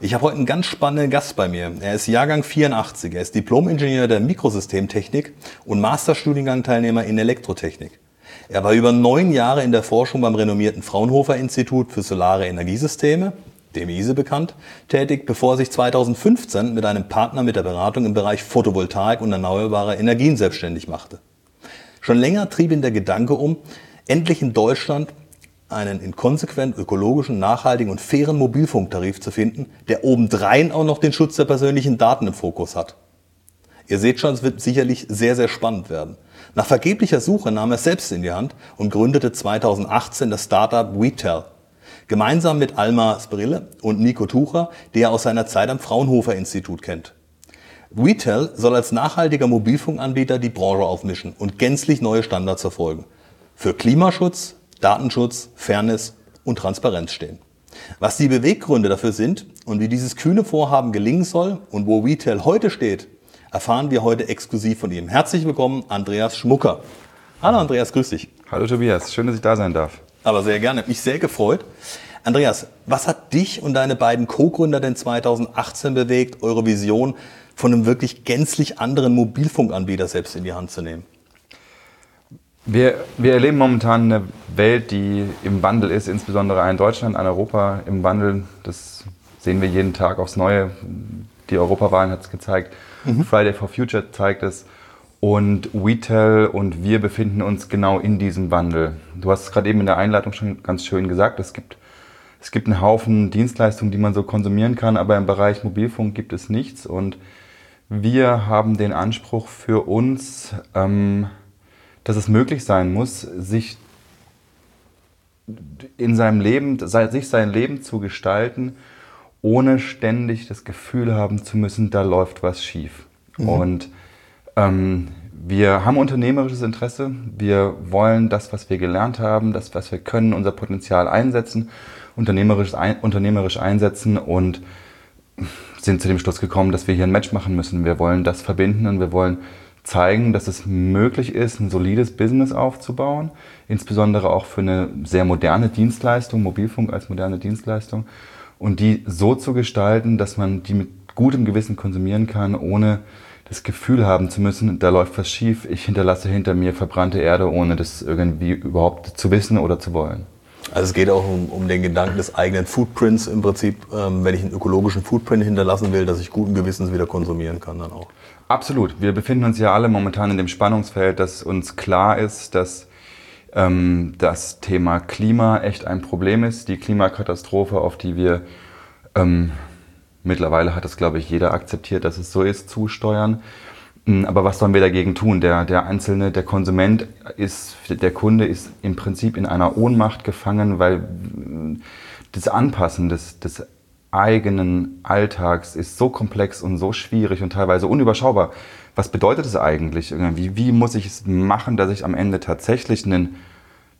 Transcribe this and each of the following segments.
Ich habe heute einen ganz spannenden Gast bei mir. Er ist Jahrgang 84. Er ist Diplom-Ingenieur der Mikrosystemtechnik und Masterstudiengang-Teilnehmer in Elektrotechnik. Er war über neun Jahre in der Forschung beim renommierten Fraunhofer Institut für Solare Energiesysteme, dem ISE bekannt, tätig, bevor er sich 2015 mit einem Partner mit der Beratung im Bereich Photovoltaik und erneuerbare Energien selbstständig machte. Schon länger trieb ihn der Gedanke um, endlich in Deutschland einen in konsequent ökologischen, nachhaltigen und fairen Mobilfunktarif zu finden, der obendrein auch noch den Schutz der persönlichen Daten im Fokus hat. Ihr seht schon, es wird sicherlich sehr, sehr spannend werden. Nach vergeblicher Suche nahm er selbst in die Hand und gründete 2018 das Startup WeTel. Gemeinsam mit Alma Sprille und Nico Tucher, die er aus seiner Zeit am Fraunhofer Institut kennt. WeTel soll als nachhaltiger Mobilfunkanbieter die Branche aufmischen und gänzlich neue Standards verfolgen. Für Klimaschutz, Datenschutz, Fairness und Transparenz stehen. Was die Beweggründe dafür sind und wie dieses kühne Vorhaben gelingen soll und wo Retail heute steht, erfahren wir heute exklusiv von ihm. Herzlich willkommen, Andreas Schmucker. Hallo Andreas, grüß dich. Hallo Tobias, schön, dass ich da sein darf. Aber sehr gerne, mich sehr gefreut. Andreas, was hat dich und deine beiden Co-Gründer denn 2018 bewegt, eure Vision von einem wirklich gänzlich anderen Mobilfunkanbieter selbst in die Hand zu nehmen? Wir, wir erleben momentan eine Welt, die im Wandel ist, insbesondere in Deutschland, in Europa im Wandel. Das sehen wir jeden Tag aufs Neue. Die Europawahlen hat es gezeigt. Mhm. Friday for Future zeigt es. Und WeTel und wir befinden uns genau in diesem Wandel. Du hast es gerade eben in der Einleitung schon ganz schön gesagt. Es gibt, es gibt einen Haufen Dienstleistungen, die man so konsumieren kann, aber im Bereich Mobilfunk gibt es nichts. Und wir haben den Anspruch für uns, ähm, dass es möglich sein muss, sich in seinem Leben, sich sein Leben zu gestalten, ohne ständig das Gefühl haben zu müssen, da läuft was schief. Mhm. Und ähm, wir haben unternehmerisches Interesse. Wir wollen das, was wir gelernt haben, das, was wir können, unser Potenzial einsetzen, unternehmerisch, ein, unternehmerisch einsetzen und sind zu dem Schluss gekommen, dass wir hier ein Match machen müssen. Wir wollen das verbinden und wir wollen zeigen, dass es möglich ist, ein solides Business aufzubauen, insbesondere auch für eine sehr moderne Dienstleistung, Mobilfunk als moderne Dienstleistung, und die so zu gestalten, dass man die mit gutem Gewissen konsumieren kann, ohne das Gefühl haben zu müssen, da läuft was schief, ich hinterlasse hinter mir verbrannte Erde, ohne das irgendwie überhaupt zu wissen oder zu wollen. Also es geht auch um, um den Gedanken des eigenen Footprints im Prinzip, ähm, wenn ich einen ökologischen Footprint hinterlassen will, dass ich guten Gewissens wieder konsumieren kann dann auch. Absolut. Wir befinden uns ja alle momentan in dem Spannungsfeld, dass uns klar ist, dass ähm, das Thema Klima echt ein Problem ist. Die Klimakatastrophe, auf die wir ähm, mittlerweile hat es, glaube ich, jeder akzeptiert, dass es so ist, zusteuern. Hm, aber was sollen wir dagegen tun? Der, der Einzelne, der Konsument ist, der Kunde ist im Prinzip in einer Ohnmacht gefangen, weil hm, das Anpassen des, des eigenen Alltags ist so komplex und so schwierig und teilweise unüberschaubar. Was bedeutet es eigentlich? Wie, wie muss ich es machen, dass ich am Ende tatsächlich einen,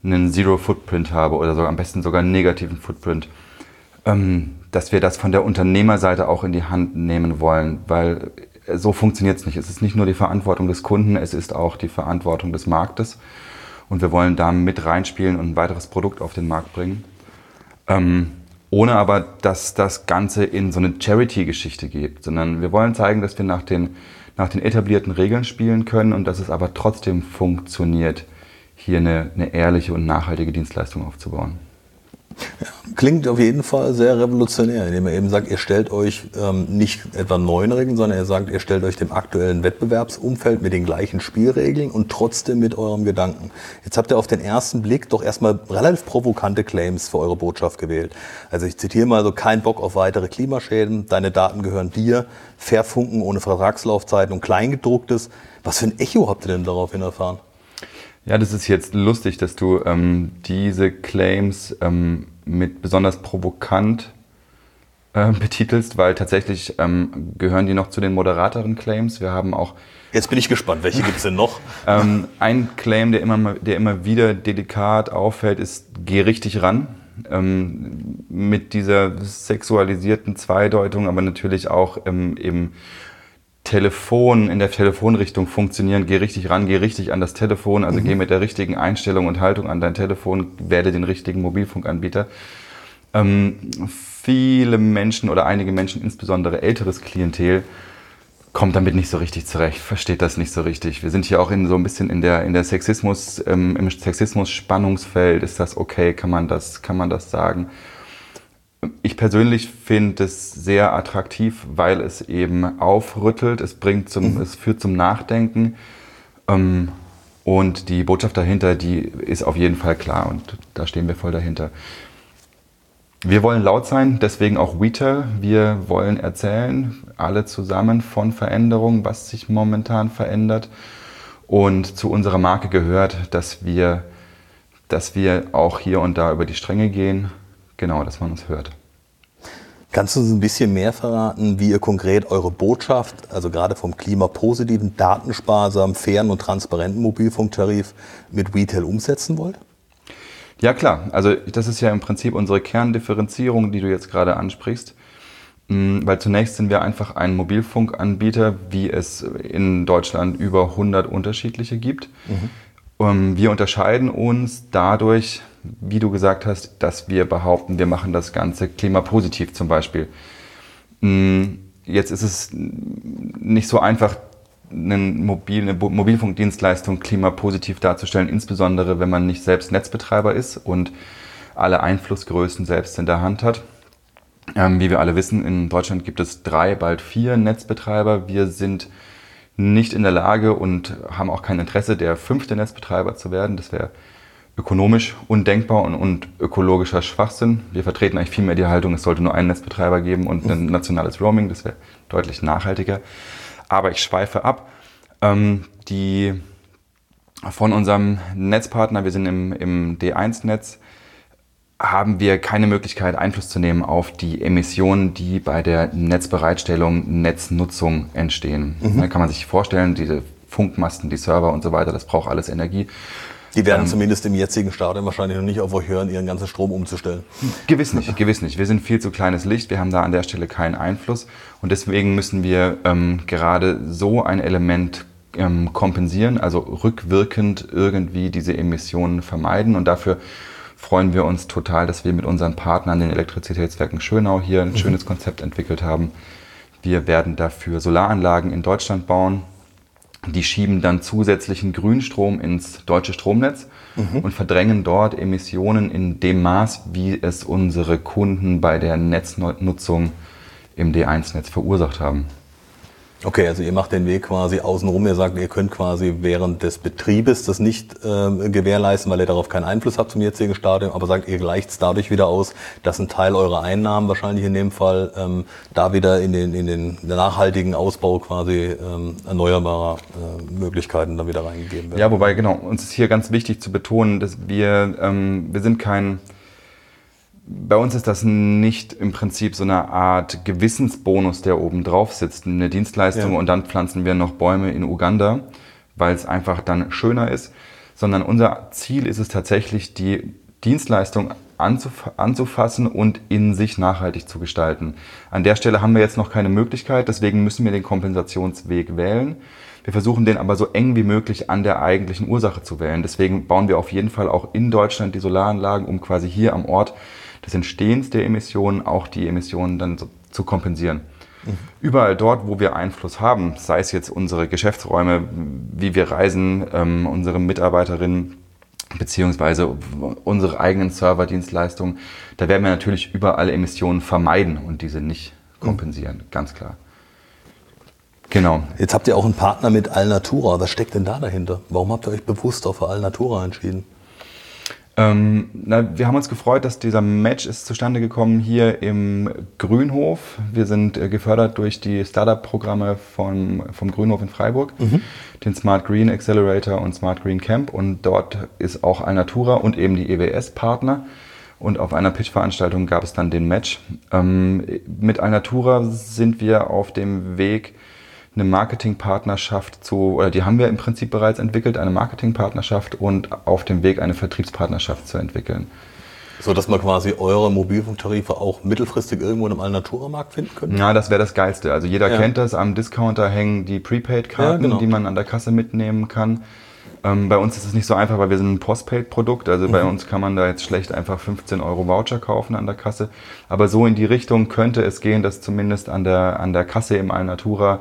einen Zero-Footprint habe oder sogar am besten sogar einen negativen Footprint? Ähm, dass wir das von der Unternehmerseite auch in die Hand nehmen wollen, weil so funktioniert es nicht. Es ist nicht nur die Verantwortung des Kunden, es ist auch die Verantwortung des Marktes. Und wir wollen da mit reinspielen und ein weiteres Produkt auf den Markt bringen. Ähm, ohne aber, dass das Ganze in so eine Charity-Geschichte geht, sondern wir wollen zeigen, dass wir nach den, nach den etablierten Regeln spielen können und dass es aber trotzdem funktioniert, hier eine, eine ehrliche und nachhaltige Dienstleistung aufzubauen. Klingt auf jeden Fall sehr revolutionär, indem er eben sagt, ihr stellt euch ähm, nicht etwa neuen Regeln, sondern er sagt, ihr stellt euch dem aktuellen Wettbewerbsumfeld mit den gleichen Spielregeln und trotzdem mit eurem Gedanken. Jetzt habt ihr auf den ersten Blick doch erstmal relativ provokante Claims für eure Botschaft gewählt. Also ich zitiere mal so, kein Bock auf weitere Klimaschäden, deine Daten gehören dir, Verfunken ohne Vertragslaufzeiten und Kleingedrucktes. Was für ein Echo habt ihr denn daraufhin erfahren? Ja, das ist jetzt lustig, dass du ähm, diese Claims ähm, mit besonders provokant äh, betitelst, weil tatsächlich ähm, gehören die noch zu den moderateren Claims. Wir haben auch Jetzt bin ich gespannt, welche gibt es denn noch? ähm, ein Claim, der immer, der immer wieder delikat auffällt, ist geh richtig ran. Ähm, mit dieser sexualisierten Zweideutung, aber natürlich auch ähm, im Telefon, in der Telefonrichtung funktionieren. Geh richtig ran, geh richtig an das Telefon, also mhm. geh mit der richtigen Einstellung und Haltung an dein Telefon, werde den richtigen Mobilfunkanbieter. Ähm, viele Menschen oder einige Menschen, insbesondere älteres Klientel, kommt damit nicht so richtig zurecht, versteht das nicht so richtig. Wir sind hier auch in so ein bisschen in der, in der Sexismus, ähm, im Sexismus-Spannungsfeld. Ist das okay? Kann man das, kann man das sagen? Ich persönlich finde es sehr attraktiv, weil es eben aufrüttelt, es bringt zum, mhm. es führt zum Nachdenken. Ähm, und die Botschaft dahinter, die ist auf jeden Fall klar und da stehen wir voll dahinter. Wir wollen laut sein, deswegen auch Retail. Wir wollen erzählen, alle zusammen von Veränderungen, was sich momentan verändert. Und zu unserer Marke gehört, dass wir, dass wir auch hier und da über die Stränge gehen. Genau, dass man uns hört. Kannst du uns ein bisschen mehr verraten, wie ihr konkret eure Botschaft, also gerade vom klimapositiven, datensparsamen, fairen und transparenten Mobilfunktarif mit Retail umsetzen wollt? Ja klar, also das ist ja im Prinzip unsere Kerndifferenzierung, die du jetzt gerade ansprichst. Mm, weil zunächst sind wir einfach ein Mobilfunkanbieter, wie es in Deutschland über 100 unterschiedliche gibt. Mhm. Ähm, wir unterscheiden uns dadurch, wie du gesagt hast, dass wir behaupten, wir machen das Ganze klimapositiv zum Beispiel. Mm, jetzt ist es nicht so einfach, eine, Mobil, eine Mobilfunkdienstleistung klimapositiv darzustellen, insbesondere wenn man nicht selbst Netzbetreiber ist und alle Einflussgrößen selbst in der Hand hat. Ähm, wie wir alle wissen, in Deutschland gibt es drei, bald vier Netzbetreiber. Wir sind nicht in der Lage und haben auch kein Interesse, der fünfte Netzbetreiber zu werden. Das wäre ökonomisch undenkbar und, und, ökologischer Schwachsinn. Wir vertreten eigentlich viel mehr die Haltung, es sollte nur einen Netzbetreiber geben und ein nationales Roaming. Das wäre deutlich nachhaltiger aber ich schweife ab. Ähm, die von unserem Netzpartner, wir sind im, im D1-Netz, haben wir keine Möglichkeit, Einfluss zu nehmen auf die Emissionen, die bei der Netzbereitstellung, Netznutzung entstehen. Mhm. Da kann man sich vorstellen, diese Funkmasten, die Server und so weiter, das braucht alles Energie. Die werden ähm, zumindest im jetzigen Stadium wahrscheinlich noch nicht auf euch hören, ihren ganzen Strom umzustellen. Gewiss nicht, gewiss nicht. Wir sind viel zu kleines Licht, wir haben da an der Stelle keinen Einfluss und deswegen müssen wir ähm, gerade so ein Element ähm, kompensieren, also rückwirkend irgendwie diese Emissionen vermeiden und dafür freuen wir uns total, dass wir mit unseren Partnern, den Elektrizitätswerken Schönau, hier ein mhm. schönes Konzept entwickelt haben. Wir werden dafür Solaranlagen in Deutschland bauen, die schieben dann zusätzlichen Grünstrom ins deutsche Stromnetz mhm. und verdrängen dort Emissionen in dem Maß, wie es unsere Kunden bei der Netznutzung im D1-Netz verursacht haben. Okay, also ihr macht den Weg quasi außenrum. Ihr sagt, ihr könnt quasi während des Betriebes das nicht äh, gewährleisten, weil ihr darauf keinen Einfluss habt zum jetzigen Stadium, aber sagt, ihr gleicht es dadurch wieder aus, dass ein Teil eurer Einnahmen wahrscheinlich in dem Fall ähm, da wieder in den, in den nachhaltigen Ausbau quasi ähm, erneuerbarer äh, Möglichkeiten dann wieder reingegeben werden. Ja, wobei genau, uns ist hier ganz wichtig zu betonen, dass wir, ähm, wir sind kein bei uns ist das nicht im Prinzip so eine Art Gewissensbonus, der oben drauf sitzt, eine Dienstleistung ja. und dann pflanzen wir noch Bäume in Uganda, weil es einfach dann schöner ist, sondern unser Ziel ist es tatsächlich, die Dienstleistung anzuf anzufassen und in sich nachhaltig zu gestalten. An der Stelle haben wir jetzt noch keine Möglichkeit, deswegen müssen wir den Kompensationsweg wählen. Wir versuchen den aber so eng wie möglich an der eigentlichen Ursache zu wählen. Deswegen bauen wir auf jeden Fall auch in Deutschland die Solaranlagen, um quasi hier am Ort des Entstehens der Emissionen auch die Emissionen dann so, zu kompensieren. Mhm. Überall dort, wo wir Einfluss haben, sei es jetzt unsere Geschäftsräume, wie wir reisen, ähm, unsere Mitarbeiterinnen, beziehungsweise unsere eigenen Serverdienstleistungen, da werden wir natürlich überall Emissionen vermeiden und diese nicht kompensieren, mhm. ganz klar. Genau. Jetzt habt ihr auch einen Partner mit Alnatura. Was steckt denn da dahinter? Warum habt ihr euch bewusst auf Alnatura entschieden? Ähm, na, wir haben uns gefreut, dass dieser Match ist zustande gekommen hier im Grünhof. Wir sind äh, gefördert durch die Startup-Programme vom, vom Grünhof in Freiburg, mhm. den Smart Green Accelerator und Smart Green Camp. Und dort ist auch Alnatura und eben die EWS Partner. Und auf einer Pitch-Veranstaltung gab es dann den Match. Ähm, mit Alnatura sind wir auf dem Weg, eine Marketingpartnerschaft zu, oder die haben wir im Prinzip bereits entwickelt, eine Marketingpartnerschaft und auf dem Weg eine Vertriebspartnerschaft zu entwickeln. So dass man quasi eure Mobilfunktarife auch mittelfristig irgendwo in einem Alnatura-Markt finden könnte? Ja, das wäre das Geilste. Also jeder ja. kennt das, am Discounter hängen die Prepaid-Karten, ja, genau. die man an der Kasse mitnehmen kann. Ähm, bei uns ist es nicht so einfach, weil wir sind ein Postpaid-Produkt. Also mhm. bei uns kann man da jetzt schlecht einfach 15 Euro Voucher kaufen an der Kasse. Aber so in die Richtung könnte es gehen, dass zumindest an der, an der Kasse im Alnatura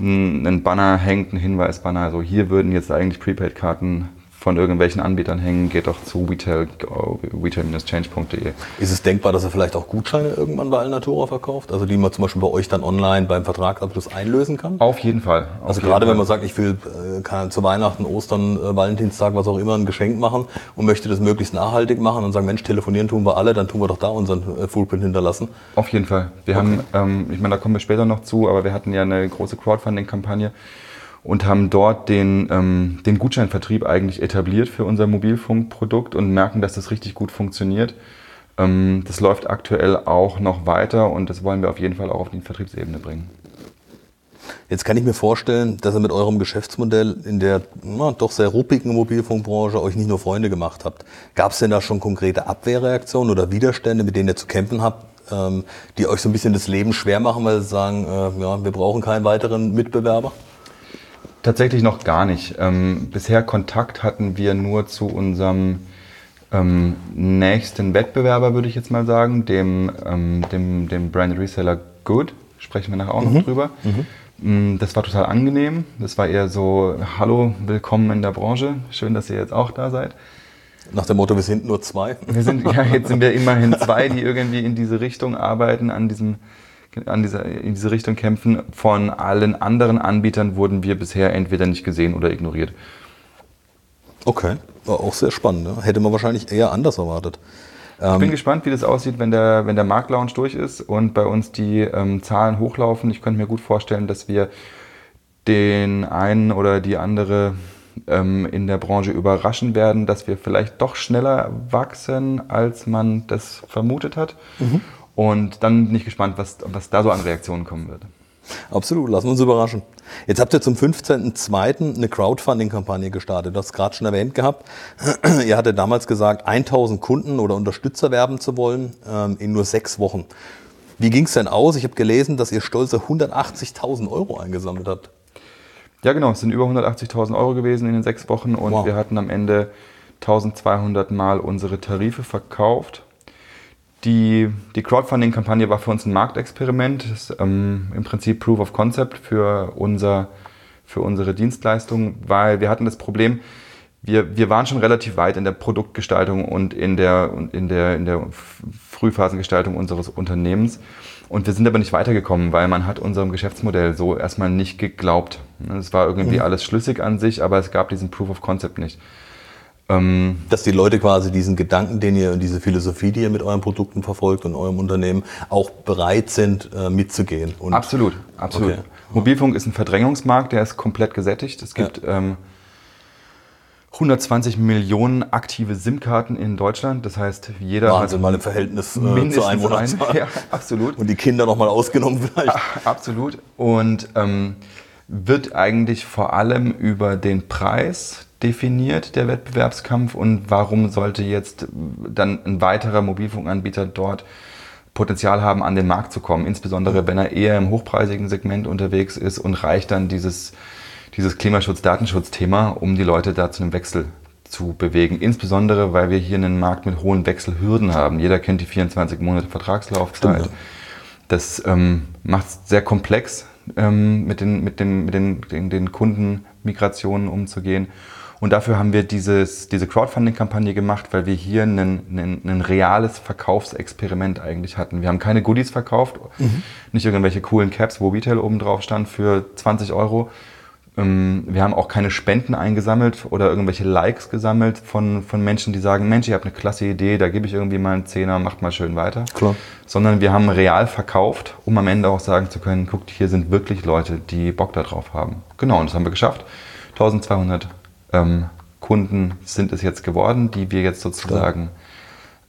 ein, Banner hängt, ein Hinweisbanner. Also hier würden jetzt eigentlich Prepaid-Karten von irgendwelchen Anbietern hängen, geht doch zu retail-change.de. Ist es denkbar, dass er vielleicht auch Gutscheine irgendwann bei Alnatura verkauft? Also die man zum Beispiel bei euch dann online beim Vertragsabschluss einlösen kann? Auf jeden Fall. Auf also gerade Fall. wenn man sagt, ich will äh, zu Weihnachten, Ostern, äh, Valentinstag, was auch immer, ein Geschenk machen und möchte das möglichst nachhaltig machen und sagen, Mensch, telefonieren tun wir alle, dann tun wir doch da unseren äh, Footprint hinterlassen. Auf jeden Fall. Wir okay. haben, ähm, ich meine, da kommen wir später noch zu, aber wir hatten ja eine große Crowdfunding-Kampagne und haben dort den, ähm, den Gutscheinvertrieb eigentlich etabliert für unser Mobilfunkprodukt und merken, dass das richtig gut funktioniert. Ähm, das läuft aktuell auch noch weiter und das wollen wir auf jeden Fall auch auf die Vertriebsebene bringen. Jetzt kann ich mir vorstellen, dass ihr mit eurem Geschäftsmodell in der na, doch sehr ruppigen Mobilfunkbranche euch nicht nur Freunde gemacht habt. Gab es denn da schon konkrete Abwehrreaktionen oder Widerstände, mit denen ihr zu kämpfen habt, ähm, die euch so ein bisschen das Leben schwer machen, weil sie sagen, äh, ja, wir brauchen keinen weiteren Mitbewerber? Tatsächlich noch gar nicht. Ähm, bisher Kontakt hatten wir nur zu unserem ähm, nächsten Wettbewerber, würde ich jetzt mal sagen, dem, ähm, dem, dem Brand Reseller Good. Sprechen wir nachher auch mhm. noch drüber. Mhm. Mm, das war total angenehm. Das war eher so, hallo, willkommen in der Branche. Schön, dass ihr jetzt auch da seid. Nach dem Motto, wir sind nur zwei. Wir sind, ja, jetzt sind wir immerhin zwei, die irgendwie in diese Richtung arbeiten, an diesem an dieser, in diese Richtung kämpfen. Von allen anderen Anbietern wurden wir bisher entweder nicht gesehen oder ignoriert. Okay, war auch sehr spannend. Ne? Hätte man wahrscheinlich eher anders erwartet. Ich bin ähm, gespannt, wie das aussieht, wenn der, wenn der Marktlaunch durch ist und bei uns die ähm, Zahlen hochlaufen. Ich könnte mir gut vorstellen, dass wir den einen oder die andere ähm, in der Branche überraschen werden, dass wir vielleicht doch schneller wachsen, als man das vermutet hat. Mhm. Und dann bin ich gespannt, was, was da so an Reaktionen kommen wird. Absolut, lassen wir uns überraschen. Jetzt habt ihr zum 15.02. eine Crowdfunding-Kampagne gestartet. Du hast es gerade schon erwähnt gehabt. ihr hattet damals gesagt, 1000 Kunden oder Unterstützer werben zu wollen ähm, in nur sechs Wochen. Wie ging es denn aus? Ich habe gelesen, dass ihr stolze 180.000 Euro eingesammelt habt. Ja, genau. Es sind über 180.000 Euro gewesen in den sechs Wochen und wow. wir hatten am Ende 1200 Mal unsere Tarife verkauft die, die Crowdfunding-Kampagne war für uns ein Marktexperiment, das ähm, im Prinzip Proof of Concept für, unser, für unsere Dienstleistung, weil wir hatten das Problem, wir, wir waren schon relativ weit in der Produktgestaltung und in der, in der, in der Frühphasengestaltung unseres Unternehmens. Und wir sind aber nicht weitergekommen, weil man hat unserem Geschäftsmodell so erstmal nicht geglaubt. Es war irgendwie mhm. alles schlüssig an sich, aber es gab diesen Proof of Concept nicht. Ähm, Dass die Leute quasi diesen Gedanken, den ihr und diese Philosophie, die ihr mit euren Produkten verfolgt und eurem Unternehmen, auch bereit sind, äh, mitzugehen. Und absolut, absolut. Okay. Mobilfunk ist ein Verdrängungsmarkt, der ist komplett gesättigt. Es gibt ja. ähm, 120 Millionen aktive SIM-Karten in Deutschland. Das heißt, jeder Wahnsinn, hat mal im Verhältnis äh, zu Einwohnerzahl. Ja, absolut. Und die Kinder noch mal ausgenommen vielleicht. absolut. Und ähm, wird eigentlich vor allem über den Preis definiert, der Wettbewerbskampf, und warum sollte jetzt dann ein weiterer Mobilfunkanbieter dort Potenzial haben, an den Markt zu kommen, insbesondere wenn er eher im hochpreisigen Segment unterwegs ist und reicht dann dieses, dieses Klimaschutz-Datenschutz-Thema, um die Leute da zu einem Wechsel zu bewegen. Insbesondere, weil wir hier einen Markt mit hohen Wechselhürden haben. Jeder kennt die 24 Monate Vertragslaufzeit. Stimmt. Das ähm, macht es sehr komplex, ähm, mit, den, mit, den, mit den, den, den Kundenmigrationen umzugehen. Und dafür haben wir dieses, diese Crowdfunding-Kampagne gemacht, weil wir hier ein, reales Verkaufsexperiment eigentlich hatten. Wir haben keine Goodies verkauft, mhm. nicht irgendwelche coolen Caps, wo Retail oben drauf stand für 20 Euro. Ähm, wir haben auch keine Spenden eingesammelt oder irgendwelche Likes gesammelt von, von Menschen, die sagen, Mensch, ihr habt eine klasse Idee, da gebe ich irgendwie mal einen Zehner, macht mal schön weiter. Klar. Sondern wir haben real verkauft, um am Ende auch sagen zu können, guckt, hier sind wirklich Leute, die Bock darauf haben. Genau, und das haben wir geschafft. 1200 ähm, Kunden sind es jetzt geworden, die wir jetzt sozusagen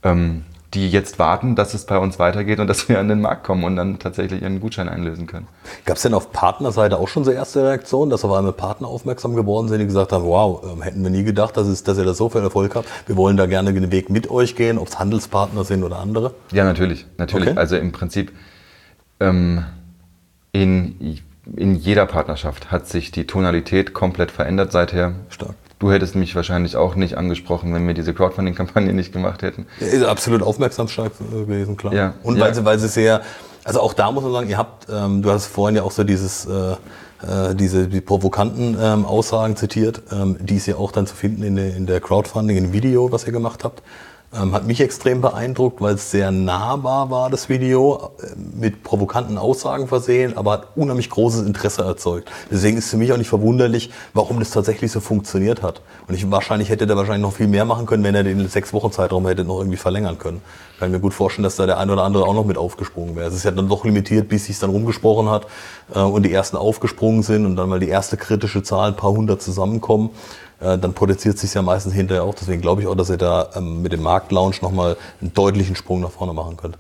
ähm, die jetzt warten, dass es bei uns weitergeht und dass wir an den Markt kommen und dann tatsächlich ihren Gutschein einlösen können. Gab es denn auf Partnerseite auch schon so erste Reaktionen, dass auf einmal Partner aufmerksam geworden sind, die gesagt haben, wow, ähm, hätten wir nie gedacht, dass, es, dass ihr da so viel Erfolg habt. Wir wollen da gerne den Weg mit euch gehen, ob es Handelspartner sind oder andere? Ja, natürlich. natürlich. Okay. Also im Prinzip ähm, in, in jeder Partnerschaft hat sich die Tonalität komplett verändert seither. Stark. Du hättest mich wahrscheinlich auch nicht angesprochen, wenn wir diese Crowdfunding-Kampagne nicht gemacht hätten. Ist absolut aufmerksamstark gewesen, klar. Ja. Und ja. weil, sie, weil sie sehr, also auch da muss man sagen, ihr habt, ähm, du hast vorhin ja auch so dieses, äh, äh, diese die provokanten ähm, Aussagen zitiert, ähm, die ist ja auch dann zu finden in der, in der Crowdfunding, in dem Video, was ihr gemacht habt. Ähm, hat mich extrem beeindruckt, weil es sehr nahbar war, das Video, äh, mit provokanten Aussagen versehen, aber hat unheimlich großes Interesse erzeugt. Deswegen ist es für mich auch nicht verwunderlich, warum das tatsächlich so funktioniert hat. Und ich wahrscheinlich hätte der wahrscheinlich noch viel mehr machen können, wenn er den sechs Wochen Zeitraum hätte noch irgendwie verlängern können. Kann ich mir gut vorstellen, dass da der ein oder andere auch noch mit aufgesprungen wäre. Es ist ja dann doch limitiert, bis sich dann rumgesprochen hat äh, und die ersten aufgesprungen sind und dann mal die erste kritische Zahl, ein paar hundert zusammenkommen. Äh, dann potenziert sich ja meistens hinterher auch. Deswegen glaube ich auch, dass ihr da ähm, mit dem Marktlaunch nochmal einen deutlichen Sprung nach vorne machen könnt.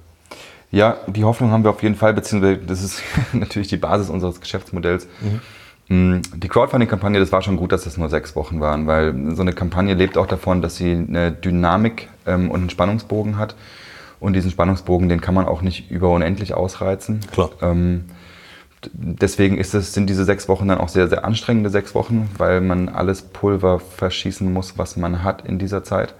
Ja, die Hoffnung haben wir auf jeden Fall, beziehungsweise das ist natürlich die Basis unseres Geschäftsmodells. Mhm. Die Crowdfunding-Kampagne, das war schon gut, dass das nur sechs Wochen waren, weil so eine Kampagne lebt auch davon, dass sie eine Dynamik ähm, und einen Spannungsbogen hat. Und diesen Spannungsbogen, den kann man auch nicht über unendlich ausreizen. Klar. Ähm, deswegen ist es, sind diese sechs Wochen dann auch sehr, sehr anstrengende sechs Wochen, weil man alles Pulver verschießen muss, was man hat in dieser Zeit.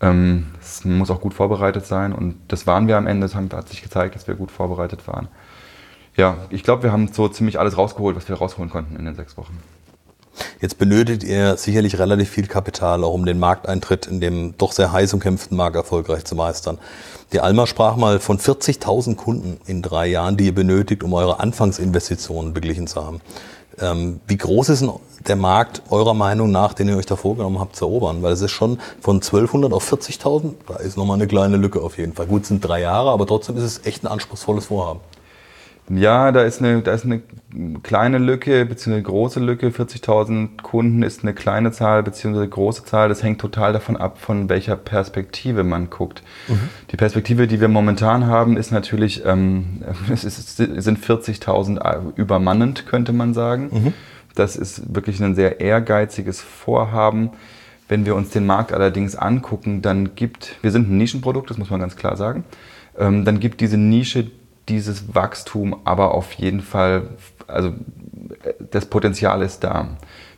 Ähm, es muss auch gut vorbereitet sein und das waren wir am Ende. Es hat sich gezeigt, dass wir gut vorbereitet waren. Ja, ich glaube, wir haben so ziemlich alles rausgeholt, was wir rausholen konnten in den sechs Wochen. Jetzt benötigt ihr sicherlich relativ viel Kapital, auch um den Markteintritt in dem doch sehr heiß umkämpften Markt erfolgreich zu meistern. Die Alma sprach mal von 40.000 Kunden in drei Jahren, die ihr benötigt, um eure Anfangsinvestitionen beglichen zu haben. Ähm, wie groß ist denn der Markt eurer Meinung nach, den ihr euch da vorgenommen habt, zu erobern? Weil es ist schon von 1200 auf 40.000, da ist nochmal eine kleine Lücke auf jeden Fall. Gut, es sind drei Jahre, aber trotzdem ist es echt ein anspruchsvolles Vorhaben. Ja, da ist eine, da ist eine kleine Lücke beziehungsweise eine große Lücke. 40.000 Kunden ist eine kleine Zahl beziehungsweise eine große Zahl. Das hängt total davon ab, von welcher Perspektive man guckt. Mhm. Die Perspektive, die wir momentan haben, ist natürlich, ähm, es, ist, sind 40.000 übermannend, könnte man sagen. Mhm. Das ist wirklich ein sehr ehrgeiziges Vorhaben. Wenn wir uns den Markt allerdings angucken, dann gibt, wir sind ein Nischenprodukt, das muss man ganz klar sagen, ähm, dann gibt diese Nische dieses Wachstum aber auf jeden Fall, also das Potenzial ist da.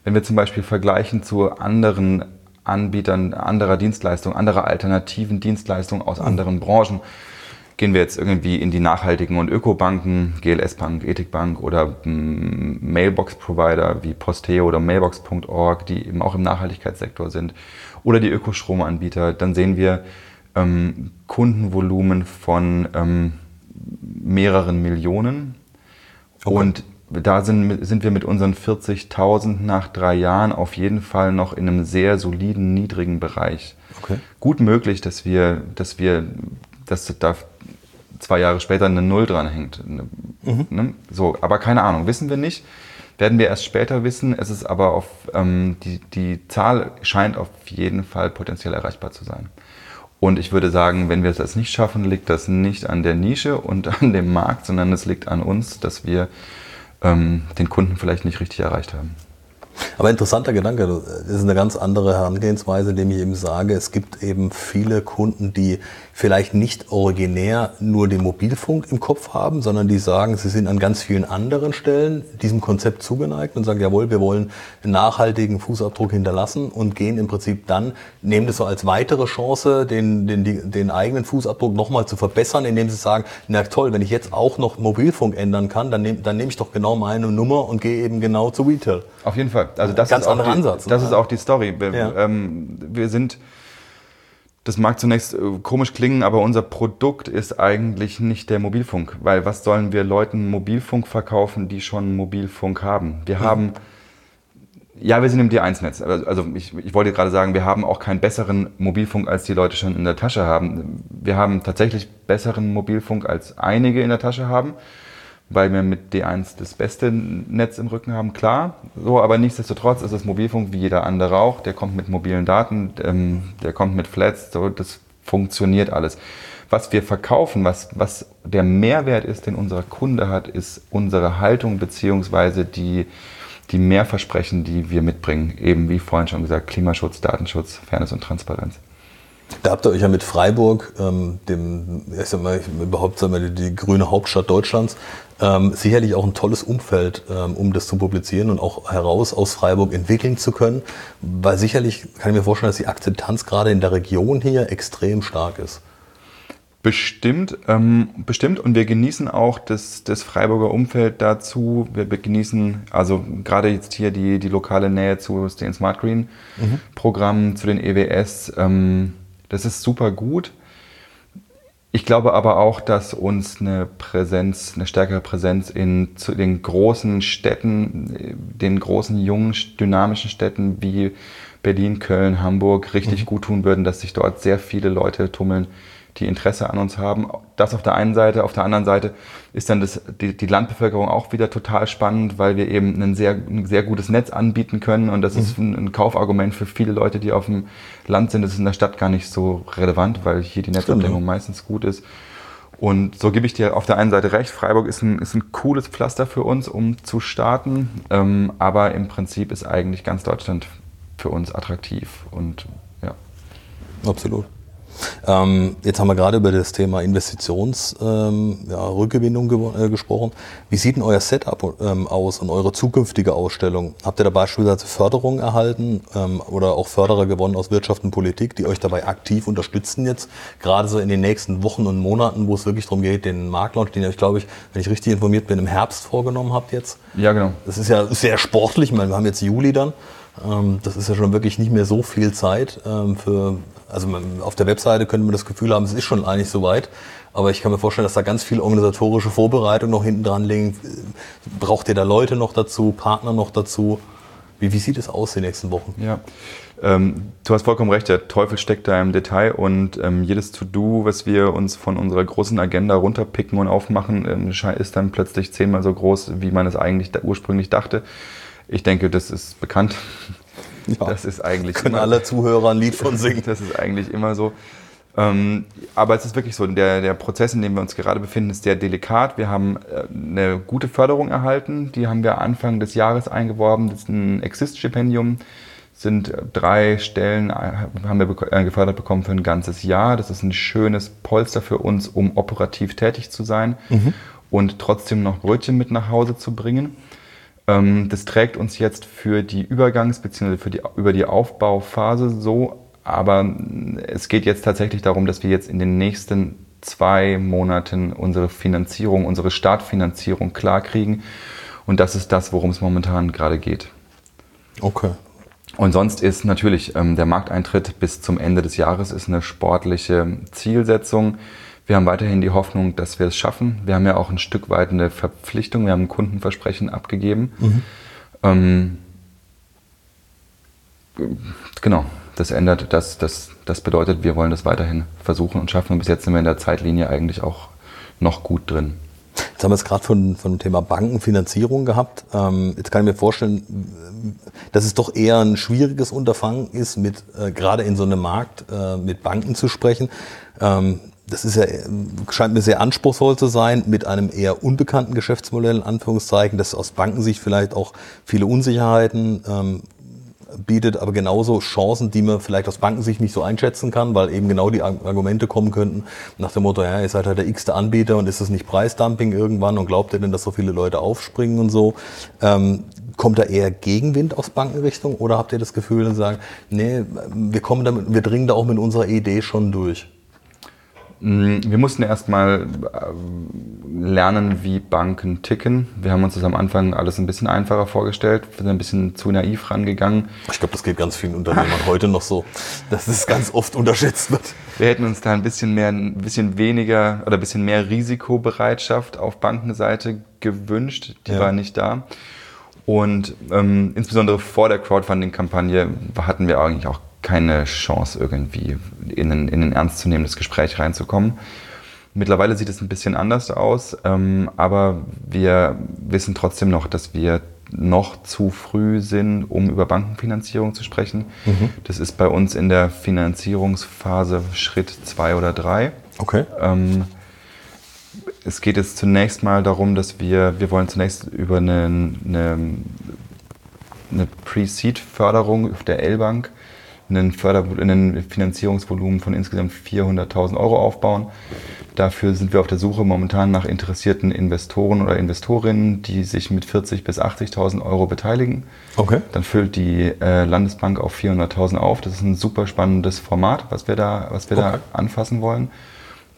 Wenn wir zum Beispiel vergleichen zu anderen Anbietern anderer Dienstleistungen, anderer alternativen Dienstleistungen aus mhm. anderen Branchen, gehen wir jetzt irgendwie in die nachhaltigen und Ökobanken, GLS Bank, Ethikbank oder mm, Mailbox-Provider wie Posteo oder Mailbox.org, die eben auch im Nachhaltigkeitssektor sind, oder die Ökostromanbieter, dann sehen wir ähm, Kundenvolumen von ähm, mehreren Millionen. Okay. Und da sind, sind wir mit unseren 40.000 nach drei Jahren auf jeden Fall noch in einem sehr soliden, niedrigen Bereich. Okay. Gut möglich, dass wir, dass wir, dass da zwei Jahre später eine Null dran hängt. Mhm. Ne? So, aber keine Ahnung, wissen wir nicht. Werden wir erst später wissen. Es ist aber auf, ähm, die, die Zahl scheint auf jeden Fall potenziell erreichbar zu sein. Und ich würde sagen, wenn wir das nicht schaffen, liegt das nicht an der Nische und an dem Markt, sondern es liegt an uns, dass wir ähm, den Kunden vielleicht nicht richtig erreicht haben. Aber interessanter Gedanke, das ist eine ganz andere Herangehensweise, indem ich eben sage, es gibt eben viele Kunden, die vielleicht nicht originär nur den Mobilfunk im Kopf haben, sondern die sagen, sie sind an ganz vielen anderen Stellen diesem Konzept zugeneigt und sagen, jawohl, wir wollen einen nachhaltigen Fußabdruck hinterlassen und gehen im Prinzip dann, nehmen das so als weitere Chance, den, den, den eigenen Fußabdruck nochmal zu verbessern, indem sie sagen, na toll, wenn ich jetzt auch noch Mobilfunk ändern kann, dann nehme dann nehm ich doch genau meine Nummer und gehe eben genau zu Retail. Auf jeden Fall. Also das Ganz ist anderer die, Ansatz. Das ne? ist auch die Story. Ja. ähm, wir sind, das mag zunächst äh, komisch klingen, aber unser Produkt ist eigentlich nicht der Mobilfunk. Weil was sollen wir Leuten Mobilfunk verkaufen, die schon Mobilfunk haben? Wir haben, ja, wir sind im D1-Netz. Also also ich, ich wollte gerade sagen, wir haben auch keinen besseren Mobilfunk, als die Leute schon in der Tasche haben. Wir haben tatsächlich besseren Mobilfunk, als einige in der Tasche haben weil wir mit D1 das beste Netz im Rücken haben, klar. So, aber nichtsdestotrotz ist es Mobilfunk wie jeder andere auch. Der kommt mit mobilen Daten, ähm, der kommt mit Flats. So, das funktioniert alles. Was wir verkaufen, was, was der Mehrwert ist, den unser Kunde hat, ist unsere Haltung beziehungsweise die, die Mehrversprechen, die wir mitbringen. Eben wie vorhin schon gesagt, Klimaschutz, Datenschutz, Fairness und Transparenz. Da habt ihr euch ja mit Freiburg, ähm, dem, ich sag mal, überhaupt sagen wir, die, die grüne Hauptstadt Deutschlands, ähm, sicherlich auch ein tolles Umfeld, ähm, um das zu publizieren und auch heraus aus Freiburg entwickeln zu können. Weil sicherlich kann ich mir vorstellen, dass die Akzeptanz gerade in der Region hier extrem stark ist. Bestimmt, ähm, bestimmt. Und wir genießen auch das, das Freiburger Umfeld dazu. Wir genießen also gerade jetzt hier die, die lokale Nähe zu den Smart Green mhm. Programmen, zu den EWS. Ähm, das ist super gut. Ich glaube aber auch, dass uns eine Präsenz, eine stärkere Präsenz in zu den großen Städten, den großen, jungen, dynamischen Städten wie Berlin, Köln, Hamburg richtig mhm. gut tun würden, dass sich dort sehr viele Leute tummeln, die Interesse an uns haben. Das auf der einen Seite, auf der anderen Seite ist dann das, die, die Landbevölkerung auch wieder total spannend, weil wir eben ein sehr, ein sehr gutes Netz anbieten können und das mhm. ist ein, ein, Kaufargument für viele Leute, die auf dem Land sind. Das ist in der Stadt gar nicht so relevant, weil hier die Netzabdeckung meistens gut ist. Und so gebe ich dir auf der einen Seite recht, Freiburg ist ein, ist ein cooles Pflaster für uns, um zu starten, ähm, aber im Prinzip ist eigentlich ganz Deutschland für uns attraktiv und ja. Absolut. Ähm, jetzt haben wir gerade über das Thema Investitionsrückgewinnung ähm, ja, äh, gesprochen. Wie sieht denn euer Setup ähm, aus und eure zukünftige Ausstellung? Habt ihr da beispielsweise Förderung erhalten ähm, oder auch Förderer gewonnen aus Wirtschaft und Politik, die euch dabei aktiv unterstützen jetzt, gerade so in den nächsten Wochen und Monaten, wo es wirklich darum geht, den Marktlaunch, den ihr euch, glaube ich, wenn ich richtig informiert bin, im Herbst vorgenommen habt jetzt? Ja, genau. Das ist ja sehr sportlich. Ich meine, wir haben jetzt Juli dann. Ähm, das ist ja schon wirklich nicht mehr so viel Zeit ähm, für, also auf der Webseite könnte man das Gefühl haben, es ist schon eigentlich soweit. Aber ich kann mir vorstellen, dass da ganz viel organisatorische Vorbereitung noch hinten dran liegen. Braucht ihr da Leute noch dazu, Partner noch dazu? Wie, wie sieht es aus die nächsten Wochen? Ja, ähm, du hast vollkommen recht, der Teufel steckt da im Detail und ähm, jedes To-Do, was wir uns von unserer großen Agenda runterpicken und aufmachen, ähm, ist dann plötzlich zehnmal so groß, wie man es eigentlich da ursprünglich dachte. Ich denke, das ist bekannt. Ja, das ist eigentlich können immer, alle Zuhörer ein Lied von singen. Das ist eigentlich immer so. Ähm, aber es ist wirklich so, der, der Prozess, in dem wir uns gerade befinden, ist sehr delikat. Wir haben äh, eine gute Förderung erhalten. Die haben wir Anfang des Jahres eingeworben. Das ist ein Exist-Stipendium. Sind drei Stellen, äh, haben wir äh, gefördert bekommen für ein ganzes Jahr. Das ist ein schönes Polster für uns, um operativ tätig zu sein mhm. und trotzdem noch Brötchen mit nach Hause zu bringen. Ähm, das trägt uns jetzt für die Übergangs- bzw. Für die, über die Aufbauphase so, aber es geht jetzt tatsächlich darum, dass wir jetzt in den nächsten zwei Monaten unsere Finanzierung, unsere Startfinanzierung klarkriegen. Und das ist das, worum es momentan gerade geht. Okay. Und sonst ist natürlich ähm, der Markteintritt bis zum Ende des Jahres ist eine sportliche Zielsetzung. Wir haben weiterhin die Hoffnung, dass wir es schaffen. Wir haben ja auch ein Stück weit eine Verpflichtung, wir haben ein Kundenversprechen abgegeben. Mhm. Ähm, genau, das ändert, das, das, das bedeutet, wir wollen das weiterhin versuchen und schaffen. Und bis jetzt sind wir in der Zeitlinie eigentlich auch noch gut drin. Jetzt haben wir es gerade von, von dem Thema Bankenfinanzierung gehabt. Ähm, jetzt kann ich mir vorstellen, dass es doch eher ein schwieriges Unterfangen ist, mit äh, gerade in so einem Markt äh, mit Banken zu sprechen. Ähm, das ist ja, scheint mir sehr anspruchsvoll zu sein, mit einem eher unbekannten Geschäftsmodell, in Anführungszeichen, das aus Bankensicht vielleicht auch viele Unsicherheiten ähm, bietet, aber genauso Chancen, die man vielleicht aus Bankensicht nicht so einschätzen kann, weil eben genau die Argumente kommen könnten nach dem Motto, ja, ihr seid halt der x-te Anbieter und ist das nicht Preisdumping irgendwann und glaubt ihr denn, dass so viele Leute aufspringen und so? Ähm, kommt da eher Gegenwind aus Bankenrichtung oder habt ihr das Gefühl und sagen, nee, wir kommen damit, wir dringen da auch mit unserer Idee schon durch? Mm, wir mussten erstmal äh, lernen, wie Banken ticken. Wir haben uns das am Anfang alles ein bisschen einfacher vorgestellt, sind ein bisschen zu naiv rangegangen. Ich glaube, das geht ganz vielen Unternehmern heute noch so, dass es ganz oft unterschätzt wird. Wir hätten uns da ein bisschen mehr, ein bisschen weniger oder ein bisschen mehr Risikobereitschaft auf Bankenseite gewünscht. Die ja. war nicht da. Und ähm, insbesondere vor der Crowdfunding-Kampagne hatten wir eigentlich auch keine Chance, irgendwie in ein, in ein ernstzunehmendes Gespräch reinzukommen. Mittlerweile sieht es ein bisschen anders aus, ähm, aber wir wissen trotzdem noch, dass wir noch zu früh sind, um über Bankenfinanzierung zu sprechen. Mhm. Das ist bei uns in der Finanzierungsphase Schritt zwei oder drei. Okay. Ähm, es geht jetzt zunächst mal darum, dass wir, wir wollen zunächst über eine, eine, eine Pre-Seed-Förderung auf der L-Bank einen, Förder einen Finanzierungsvolumen von insgesamt 400.000 Euro aufbauen. Dafür sind wir auf der Suche momentan nach interessierten Investoren oder Investorinnen, die sich mit 40.000 bis 80.000 Euro beteiligen. Okay. Dann füllt die äh, Landesbank auf 400.000 auf. Das ist ein super spannendes Format, was wir da, was wir okay. da anfassen wollen.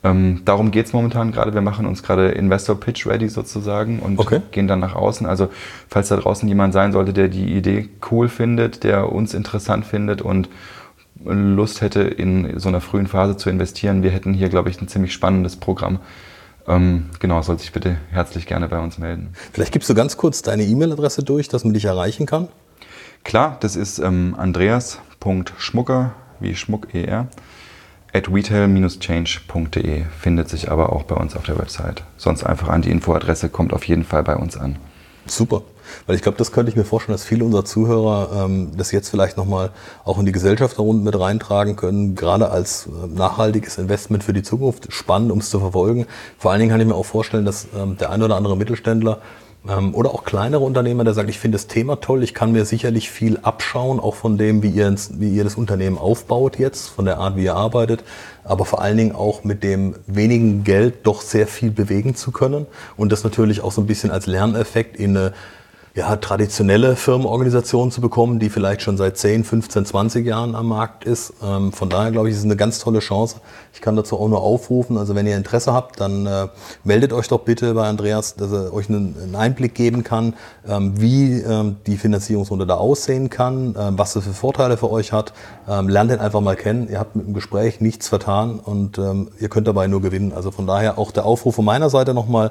Ähm, darum geht es momentan gerade. Wir machen uns gerade Investor Pitch ready sozusagen und okay. gehen dann nach außen. Also falls da draußen jemand sein sollte, der die Idee cool findet, der uns interessant findet und Lust hätte, in so einer frühen Phase zu investieren, wir hätten hier, glaube ich, ein ziemlich spannendes Programm. Ähm, genau, soll sich bitte herzlich gerne bei uns melden. Vielleicht gibst du ganz kurz deine E-Mail-Adresse durch, dass man dich erreichen kann. Klar, das ist ähm, andreas.schmucker, wie Schmuck ER, at retail-change.de findet sich aber auch bei uns auf der Website. Sonst einfach an die Infoadresse, kommt auf jeden Fall bei uns an. Super. Weil ich glaube, das könnte ich mir vorstellen, dass viele unserer Zuhörer ähm, das jetzt vielleicht nochmal auch in die Gesellschaft darunter mit reintragen können, gerade als äh, nachhaltiges Investment für die Zukunft. Spannend, um es zu verfolgen. Vor allen Dingen kann ich mir auch vorstellen, dass ähm, der ein oder andere Mittelständler ähm, oder auch kleinere Unternehmer, der sagt, ich finde das Thema toll, ich kann mir sicherlich viel abschauen, auch von dem, wie ihr, wie ihr das Unternehmen aufbaut jetzt, von der Art, wie ihr arbeitet, aber vor allen Dingen auch mit dem wenigen Geld doch sehr viel bewegen zu können und das natürlich auch so ein bisschen als Lerneffekt in eine ja, traditionelle Firmenorganisation zu bekommen, die vielleicht schon seit 10, 15, 20 Jahren am Markt ist. Ähm, von daher glaube ich, ist es eine ganz tolle Chance. Ich kann dazu auch nur aufrufen. Also wenn ihr Interesse habt, dann äh, meldet euch doch bitte bei Andreas, dass er euch einen, einen Einblick geben kann, ähm, wie ähm, die Finanzierungsrunde da aussehen kann, ähm, was das für Vorteile für euch hat. Ähm, lernt den einfach mal kennen. Ihr habt mit dem Gespräch nichts vertan und ähm, ihr könnt dabei nur gewinnen. Also von daher auch der Aufruf von meiner Seite nochmal.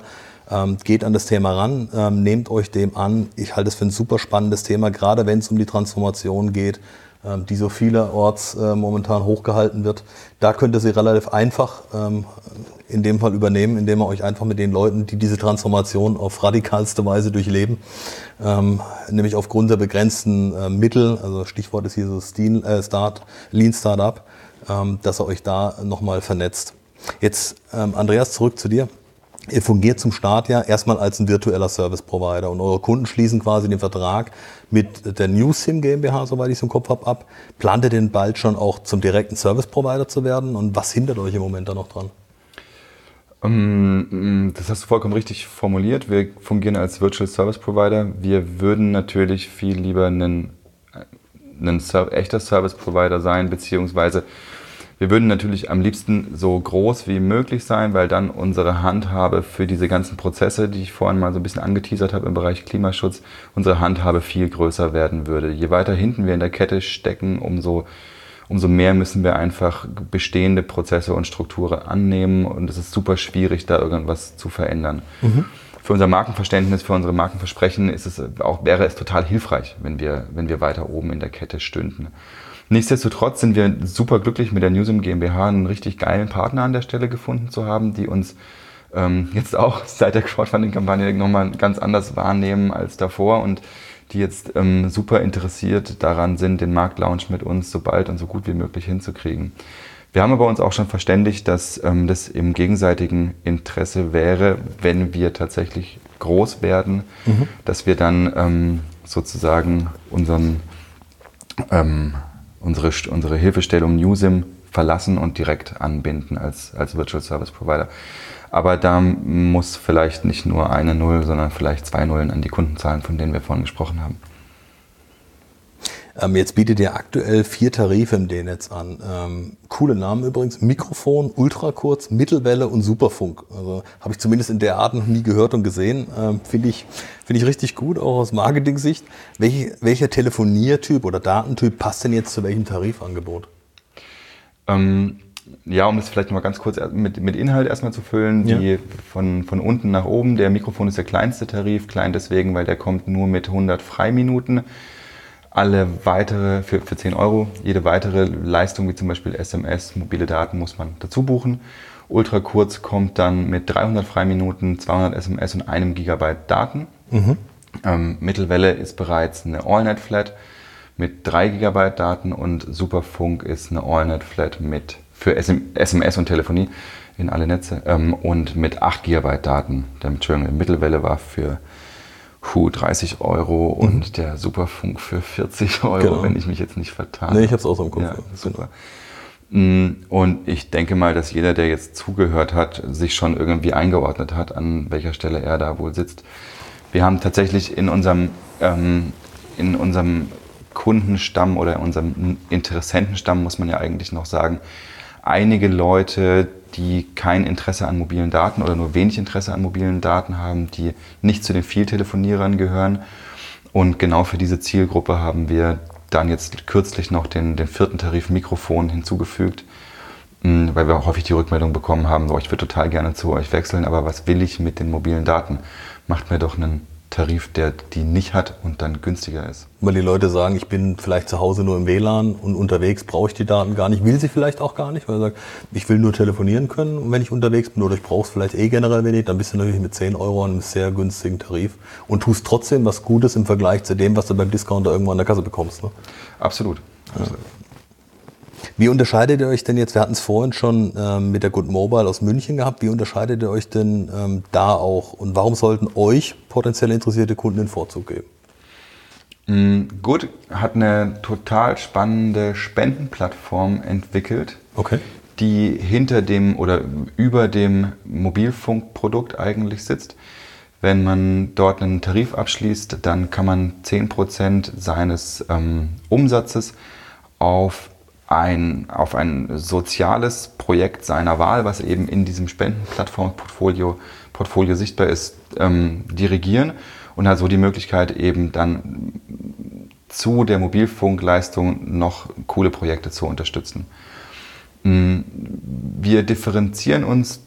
Ähm, geht an das Thema ran, ähm, nehmt euch dem an. Ich halte es für ein super spannendes Thema, gerade wenn es um die Transformation geht, ähm, die so vielerorts äh, momentan hochgehalten wird. Da könnt ihr sie relativ einfach ähm, in dem Fall übernehmen, indem ihr euch einfach mit den Leuten, die diese Transformation auf radikalste Weise durchleben, ähm, nämlich aufgrund der begrenzten äh, Mittel, also Stichwort ist hier so Steam, äh, Start, Lean Startup, ähm, dass ihr euch da nochmal vernetzt. Jetzt, Andreas, zurück zu dir. Ihr fungiert zum Start ja erstmal als ein virtueller Service Provider und eure Kunden schließen quasi den Vertrag mit der NewSim GmbH, soweit ich es im Kopf habe, ab. Plant ihr denn bald schon auch zum direkten Service Provider zu werden und was hindert euch im Moment da noch dran? Ähm, das hast du vollkommen richtig formuliert. Wir fungieren als Virtual Service Provider. Wir würden natürlich viel lieber ein, ein echter Service Provider sein, beziehungsweise wir würden natürlich am liebsten so groß wie möglich sein, weil dann unsere Handhabe für diese ganzen Prozesse, die ich vorhin mal so ein bisschen angeteasert habe im Bereich Klimaschutz, unsere Handhabe viel größer werden würde. Je weiter hinten wir in der Kette stecken, umso, umso mehr müssen wir einfach bestehende Prozesse und Strukturen annehmen und es ist super schwierig, da irgendwas zu verändern. Mhm. Für unser Markenverständnis, für unsere Markenversprechen ist es auch, wäre es total hilfreich, wenn wir, wenn wir weiter oben in der Kette stünden. Nichtsdestotrotz sind wir super glücklich mit der Newsim GmbH einen richtig geilen Partner an der Stelle gefunden zu haben, die uns ähm, jetzt auch seit der Crowdfunding-Kampagne nochmal ganz anders wahrnehmen als davor und die jetzt ähm, super interessiert daran sind, den Marktlaunch mit uns so bald und so gut wie möglich hinzukriegen. Wir haben aber uns auch schon verständigt, dass ähm, das im gegenseitigen Interesse wäre, wenn wir tatsächlich groß werden, mhm. dass wir dann ähm, sozusagen unseren ähm, unsere, unsere Hilfestellung Newsim verlassen und direkt anbinden als, als Virtual Service Provider. Aber da muss vielleicht nicht nur eine Null, sondern vielleicht zwei Nullen an die Kunden zahlen, von denen wir vorhin gesprochen haben. Ähm, jetzt bietet ihr aktuell vier Tarife im D-Netz an. Ähm, coole Namen übrigens. Mikrofon, Ultrakurz, Mittelwelle und Superfunk. Also habe ich zumindest in der Art noch nie gehört und gesehen. Ähm, Finde ich, find ich richtig gut, auch aus Marketing-Sicht. Welche, welcher Telefoniertyp oder Datentyp passt denn jetzt zu welchem Tarifangebot? Ähm, ja, um das vielleicht noch mal ganz kurz mit, mit Inhalt erstmal zu füllen, ja. die von, von unten nach oben. Der Mikrofon ist der kleinste Tarif, klein deswegen, weil der kommt nur mit 100 Freiminuten. Alle weitere, für, für 10 Euro, jede weitere Leistung, wie zum Beispiel SMS, mobile Daten, muss man dazu buchen. Ultra kurz kommt dann mit 300 Freiminuten, 200 SMS und einem Gigabyte Daten. Mhm. Ähm, Mittelwelle ist bereits eine AllNet-Flat mit 3 GB Daten und Superfunk ist eine AllNet-Flat mit für SMS und Telefonie in alle Netze ähm, und mit 8 GB Daten. Der Mittelwelle war für Puh, 30 Euro und mhm. der Superfunk für 40 Euro, genau. wenn ich mich jetzt nicht vertan. Nee, ich habe es auch so im Kopf. Ja, super. Mm, und ich denke mal, dass jeder, der jetzt zugehört hat, sich schon irgendwie eingeordnet hat, an welcher Stelle er da wohl sitzt. Wir haben tatsächlich in unserem, ähm, in unserem Kundenstamm oder in unserem Interessentenstamm, muss man ja eigentlich noch sagen, einige Leute, die kein Interesse an mobilen Daten oder nur wenig Interesse an mobilen Daten haben, die nicht zu den Vieltelefonierern gehören. Und genau für diese Zielgruppe haben wir dann jetzt kürzlich noch den, den vierten Tarif Mikrofon hinzugefügt, hm, weil wir häufig die Rückmeldung bekommen haben, so, ich würde total gerne zu euch wechseln, aber was will ich mit den mobilen Daten? Macht mir doch einen Tarif, der die nicht hat und dann günstiger ist. Weil die Leute sagen, ich bin vielleicht zu Hause nur im WLAN und unterwegs brauche ich die Daten gar nicht, will sie vielleicht auch gar nicht, weil er sagt, ich will nur telefonieren können, wenn ich unterwegs bin oder ich brauche es vielleicht eh generell wenig, dann bist du natürlich mit 10 Euro an einem sehr günstigen Tarif und tust trotzdem was Gutes im Vergleich zu dem, was du beim Discounter irgendwo an der Kasse bekommst. Ne? Absolut. Absolut. Ja. Wie unterscheidet ihr euch denn jetzt, wir hatten es vorhin schon ähm, mit der Good Mobile aus München gehabt, wie unterscheidet ihr euch denn ähm, da auch und warum sollten euch potenziell interessierte Kunden den Vorzug geben? Mm, Good hat eine total spannende Spendenplattform entwickelt, okay. die hinter dem oder über dem Mobilfunkprodukt eigentlich sitzt. Wenn man dort einen Tarif abschließt, dann kann man 10% seines ähm, Umsatzes auf ein, auf ein soziales Projekt seiner Wahl, was eben in diesem Spendenplattformportfolio Portfolio sichtbar ist, ähm, dirigieren und hat so die Möglichkeit eben dann zu der Mobilfunkleistung noch coole Projekte zu unterstützen. Mm, wir differenzieren uns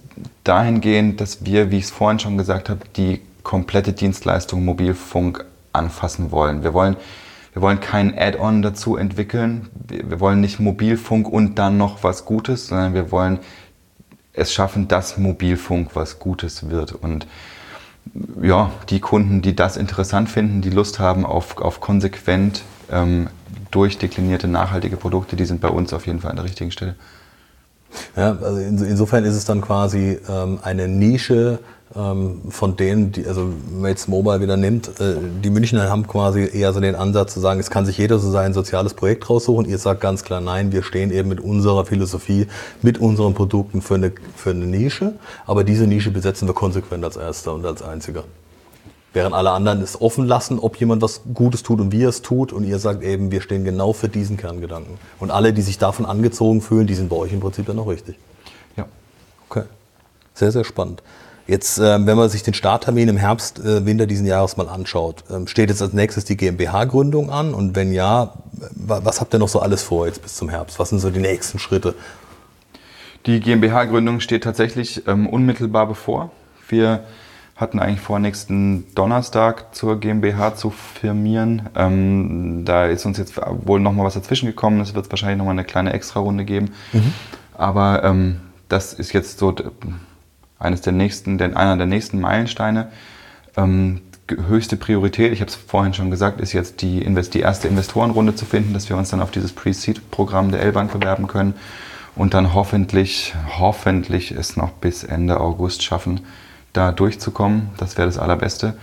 dahingehend, dass wir, wie ich es vorhin schon gesagt habe, die komplette Dienstleistung Mobilfunk anfassen wollen. Wir wollen wir wollen kein Add-on dazu entwickeln. Wir wollen nicht Mobilfunk und dann noch was Gutes, sondern wir wollen es schaffen, dass Mobilfunk was Gutes wird. Und ja, die Kunden, die das interessant finden, die Lust haben auf, auf konsequent ähm, durchdeklinierte nachhaltige Produkte, die sind bei uns auf jeden Fall an der richtigen Stelle. Ja, also insofern ist es dann quasi ähm, eine Nische von denen, die, also wenn man jetzt Mobile wieder nimmt, äh, die Münchner haben quasi eher so den Ansatz zu sagen, es kann sich jeder so sein soziales Projekt raussuchen. Ihr sagt ganz klar, nein, wir stehen eben mit unserer Philosophie, mit unseren Produkten für eine, für eine Nische, aber diese Nische besetzen wir konsequent als erster und als einziger. Während alle anderen es offen lassen, ob jemand was Gutes tut und wie er es tut. Und ihr sagt eben, wir stehen genau für diesen Kerngedanken. Und alle, die sich davon angezogen fühlen, die sind bei euch im Prinzip dann auch richtig. Ja. Okay. Sehr, sehr spannend. Jetzt, äh, wenn man sich den Starttermin im Herbst, äh, Winter diesen Jahres mal anschaut, äh, steht jetzt als nächstes die GmbH-Gründung an? Und wenn ja, was habt ihr noch so alles vor jetzt bis zum Herbst? Was sind so die nächsten Schritte? Die GmbH-Gründung steht tatsächlich ähm, unmittelbar bevor. Wir hatten eigentlich vor, nächsten Donnerstag zur GmbH zu firmieren. Ähm, da ist uns jetzt wohl noch mal was dazwischen gekommen. Es wird wahrscheinlich noch mal eine kleine Extra-Runde geben. Mhm. Aber ähm, das ist jetzt so eines der nächsten, denn einer der nächsten Meilensteine. Ähm, höchste Priorität, ich habe es vorhin schon gesagt, ist jetzt die, Invest die erste Investorenrunde zu finden, dass wir uns dann auf dieses Pre-Seed-Programm der L-Bank bewerben können und dann hoffentlich, hoffentlich es noch bis Ende August schaffen, da durchzukommen. Das wäre das Allerbeste.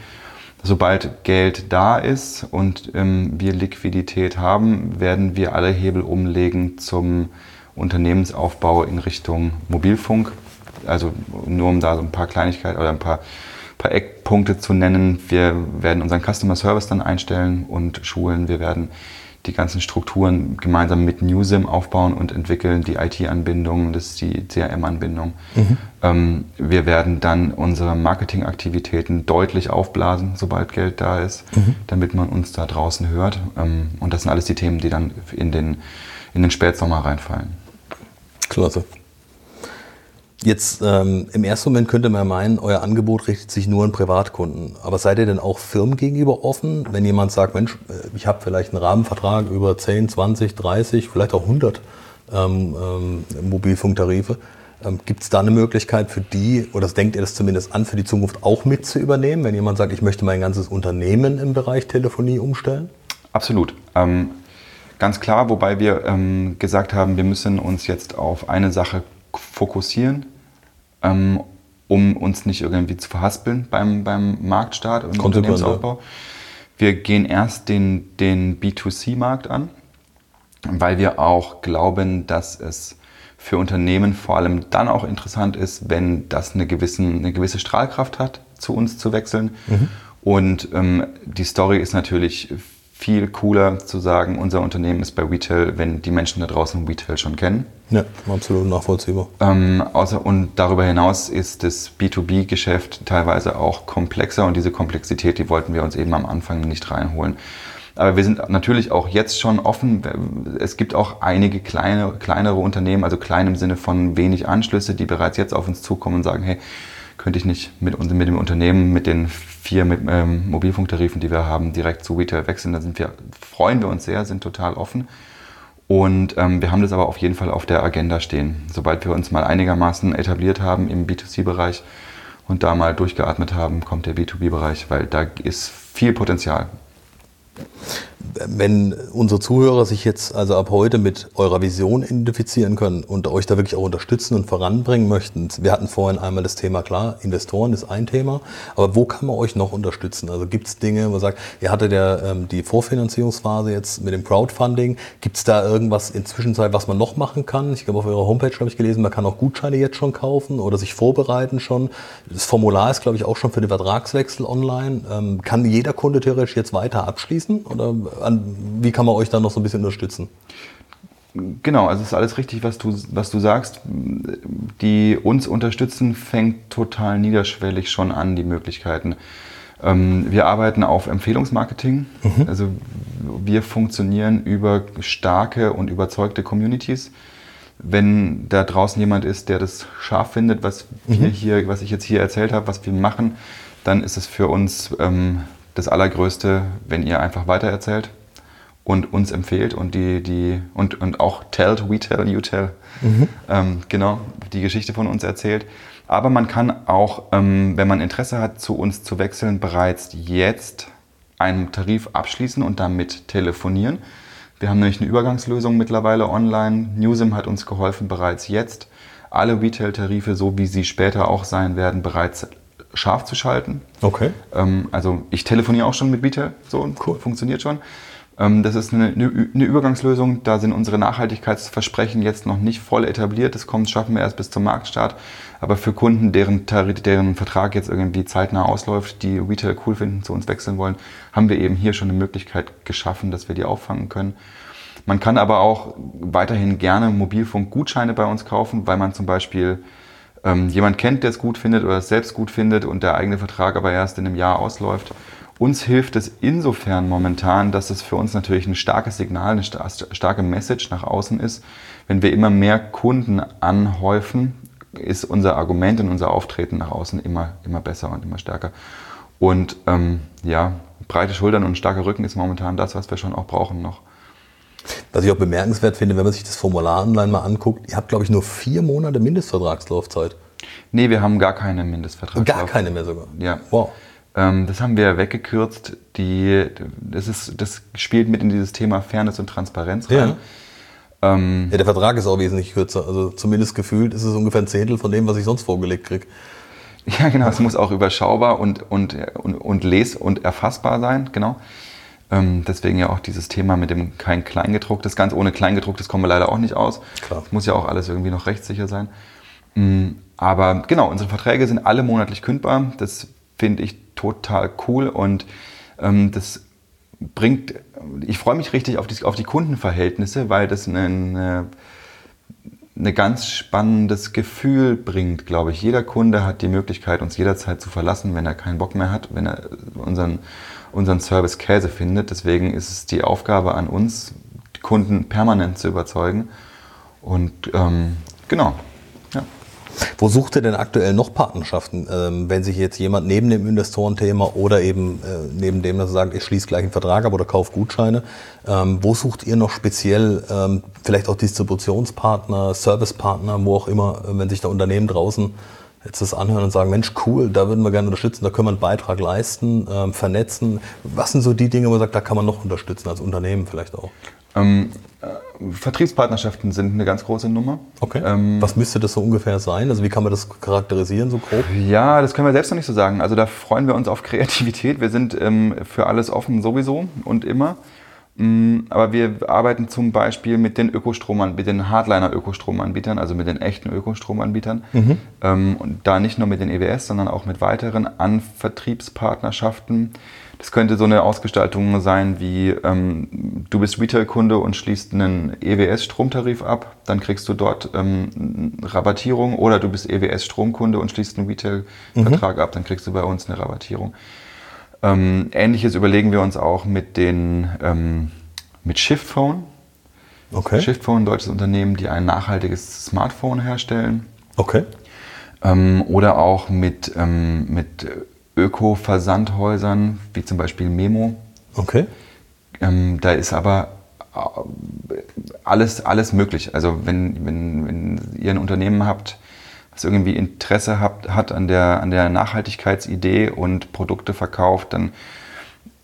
Sobald Geld da ist und ähm, wir Liquidität haben, werden wir alle Hebel umlegen zum Unternehmensaufbau in Richtung Mobilfunk also nur um da so ein paar Kleinigkeiten oder ein paar, paar Eckpunkte zu nennen. Wir werden unseren Customer Service dann einstellen und schulen. Wir werden die ganzen Strukturen gemeinsam mit Newsim aufbauen und entwickeln, die IT-Anbindung, das ist die CRM-Anbindung. Mhm. Ähm, wir werden dann unsere Marketingaktivitäten deutlich aufblasen, sobald Geld da ist, mhm. damit man uns da draußen hört. Ähm, und das sind alles die Themen, die dann in den, in den Spätsommer reinfallen. Klasse. Jetzt ähm, im ersten Moment könnte man meinen, euer Angebot richtet sich nur an Privatkunden. Aber seid ihr denn auch Firmen gegenüber offen, wenn jemand sagt, Mensch, äh, ich habe vielleicht einen Rahmenvertrag über 10, 20, 30, vielleicht auch 100 ähm, ähm, Mobilfunktarife. Ähm, Gibt es da eine Möglichkeit für die, oder denkt ihr das zumindest an, für die Zukunft auch mit zu übernehmen, wenn jemand sagt, ich möchte mein ganzes Unternehmen im Bereich Telefonie umstellen? Absolut. Ähm, ganz klar, wobei wir ähm, gesagt haben, wir müssen uns jetzt auf eine Sache fokussieren, ähm, um uns nicht irgendwie zu verhaspeln beim, beim Marktstart und Unternehmensaufbau. Wir gehen erst den, den B2C-Markt an, weil wir auch glauben, dass es für Unternehmen vor allem dann auch interessant ist, wenn das eine, gewissen, eine gewisse Strahlkraft hat, zu uns zu wechseln. Mhm. Und ähm, die Story ist natürlich viel cooler zu sagen, unser Unternehmen ist bei Retail, wenn die Menschen da draußen Retail schon kennen. Ja, absolut nachvollziehbar. Ähm, außer, und darüber hinaus ist das B2B-Geschäft teilweise auch komplexer und diese Komplexität, die wollten wir uns eben am Anfang nicht reinholen. Aber wir sind natürlich auch jetzt schon offen. Es gibt auch einige kleine, kleinere Unternehmen, also klein im Sinne von wenig Anschlüsse, die bereits jetzt auf uns zukommen und sagen, hey, könnte ich nicht mit, mit dem Unternehmen, mit den vier mit, ähm, Mobilfunktarifen, die wir haben, direkt zu Retail wechseln. Da sind wir, freuen wir uns sehr, sind total offen. Und ähm, wir haben das aber auf jeden Fall auf der Agenda stehen. Sobald wir uns mal einigermaßen etabliert haben im B2C-Bereich und da mal durchgeatmet haben, kommt der B2B-Bereich, weil da ist viel Potenzial wenn unsere Zuhörer sich jetzt also ab heute mit eurer Vision identifizieren können und euch da wirklich auch unterstützen und voranbringen möchten, wir hatten vorhin einmal das Thema, klar, Investoren ist ein Thema, aber wo kann man euch noch unterstützen? Also gibt es Dinge, wo man sagt, ihr hattet ja ähm, die Vorfinanzierungsphase jetzt mit dem Crowdfunding, gibt es da irgendwas in Zwischenzeit, was man noch machen kann? Ich glaube, auf eurer Homepage habe ich gelesen, man kann auch Gutscheine jetzt schon kaufen oder sich vorbereiten schon. Das Formular ist, glaube ich, auch schon für den Vertragswechsel online. Ähm, kann jeder Kunde theoretisch jetzt weiter abschließen oder an, wie kann man euch da noch so ein bisschen unterstützen? Genau, also es ist alles richtig, was du, was du sagst. Die uns unterstützen, fängt total niederschwellig schon an, die Möglichkeiten. Ähm, wir arbeiten auf Empfehlungsmarketing. Mhm. Also wir funktionieren über starke und überzeugte Communities. Wenn da draußen jemand ist, der das scharf findet, was mhm. wir hier, was ich jetzt hier erzählt habe, was wir machen, dann ist es für uns ähm, das Allergrößte, wenn ihr einfach weitererzählt und uns empfehlt und die, die und, und auch tellt, we tell, you tell, mhm. ähm, genau, die Geschichte von uns erzählt. Aber man kann auch, ähm, wenn man Interesse hat, zu uns zu wechseln, bereits jetzt einen Tarif abschließen und damit telefonieren. Wir haben nämlich eine Übergangslösung mittlerweile online. Newsim hat uns geholfen, bereits jetzt alle Retail-Tarife, so wie sie später auch sein werden, bereits scharf zu schalten. Okay. Ähm, also ich telefoniere auch schon mit Retail, so cool. funktioniert schon. Ähm, das ist eine, eine, Übergangslösung. Da sind unsere Nachhaltigkeitsversprechen jetzt noch nicht voll etabliert. Das kommt, schaffen wir erst bis zum Marktstart. Aber für Kunden, deren, deren Vertrag jetzt irgendwie zeitnah ausläuft, die Retail cool finden, zu uns wechseln wollen, haben wir eben hier schon eine Möglichkeit geschaffen, dass wir die auffangen können. Man kann aber auch weiterhin gerne Mobilfunkgutscheine bei uns kaufen, weil man zum Beispiel ähm, jemand kennt, der es gut findet oder es selbst gut findet und der eigene Vertrag aber erst in einem Jahr ausläuft. Uns hilft es insofern momentan, dass es für uns natürlich ein starkes Signal, eine starke Message nach außen ist. Wenn wir immer mehr Kunden anhäufen, ist unser Argument und unser Auftreten nach außen immer, immer besser und immer stärker. Und ähm, ja, breite Schultern und starker Rücken ist momentan das, was wir schon auch brauchen noch. Was ich auch bemerkenswert finde, wenn man sich das Formular online mal anguckt, ihr habt, glaube ich, nur vier Monate Mindestvertragslaufzeit. Nee, wir haben gar keine Mindestvertragslaufzeit. Gar keine mehr sogar? Ja. Wow. Ähm, das haben wir weggekürzt. Die, das, ist, das spielt mit in dieses Thema Fairness und Transparenz rein. Ja. Ähm, ja, der Vertrag ist auch wesentlich kürzer. Also zumindest gefühlt ist es ungefähr ein Zehntel von dem, was ich sonst vorgelegt kriege. Ja, genau. Es muss auch überschaubar und, und, und, und les- und erfassbar sein. Genau. Ähm, deswegen ja auch dieses Thema mit dem kein Kleingedrucktes. Ganz ohne Kleingedrucktes kommen wir leider auch nicht aus. Klar. muss ja auch alles irgendwie noch rechtssicher sein. Mm, aber genau, unsere Verträge sind alle monatlich kündbar. Das finde ich total cool und ähm, das bringt, ich freue mich richtig auf die, auf die Kundenverhältnisse, weil das ein eine ganz spannendes Gefühl bringt, glaube ich. Jeder Kunde hat die Möglichkeit, uns jederzeit zu verlassen, wenn er keinen Bock mehr hat, wenn er unseren, unseren Service Käse findet. Deswegen ist es die Aufgabe an uns, die Kunden permanent zu überzeugen. Und ähm, genau, ja. Wo sucht ihr denn aktuell noch Partnerschaften, ähm, wenn sich jetzt jemand neben dem Investorenthema oder eben äh, neben dem, dass er sagt, ich schließe gleich einen Vertrag ab oder kaufe Gutscheine, ähm, wo sucht ihr noch speziell ähm, vielleicht auch Distributionspartner, Servicepartner, wo auch immer, äh, wenn sich da Unternehmen draußen jetzt das anhören und sagen, Mensch, cool, da würden wir gerne unterstützen, da können wir einen Beitrag leisten, ähm, vernetzen. Was sind so die Dinge, wo man sagt, da kann man noch unterstützen, als Unternehmen vielleicht auch? Ähm, äh, Vertriebspartnerschaften sind eine ganz große Nummer. Okay. Ähm, Was müsste das so ungefähr sein? Also wie kann man das charakterisieren, so grob? Ja, das können wir selbst noch nicht so sagen. Also da freuen wir uns auf Kreativität. Wir sind ähm, für alles offen sowieso und immer. Mm, aber wir arbeiten zum Beispiel mit den Ökostrom, mit den Hardliner-Ökostromanbietern, also mit den echten Ökostromanbietern. Mhm. Ähm, und da nicht nur mit den EWS, sondern auch mit weiteren Anvertriebspartnerschaften. Das könnte so eine Ausgestaltung sein wie, ähm, du bist Retail-Kunde und schließt einen EWS-Stromtarif ab, dann kriegst du dort ähm, Rabattierung. Oder du bist EWS-Stromkunde und schließt einen Retail-Vertrag mhm. ab, dann kriegst du bei uns eine Rabattierung. Ähm, Ähnliches überlegen wir uns auch mit, den, ähm, mit Shiftphone. Okay. Shiftphone, ein deutsches Unternehmen, die ein nachhaltiges Smartphone herstellen. Okay. Ähm, oder auch mit, ähm, mit Öko-Versandhäusern, wie zum Beispiel Memo. Okay. Ähm, da ist aber äh, alles, alles möglich. Also wenn, wenn, wenn ihr ein Unternehmen habt, was irgendwie Interesse hat, hat an, der, an der Nachhaltigkeitsidee und Produkte verkauft, dann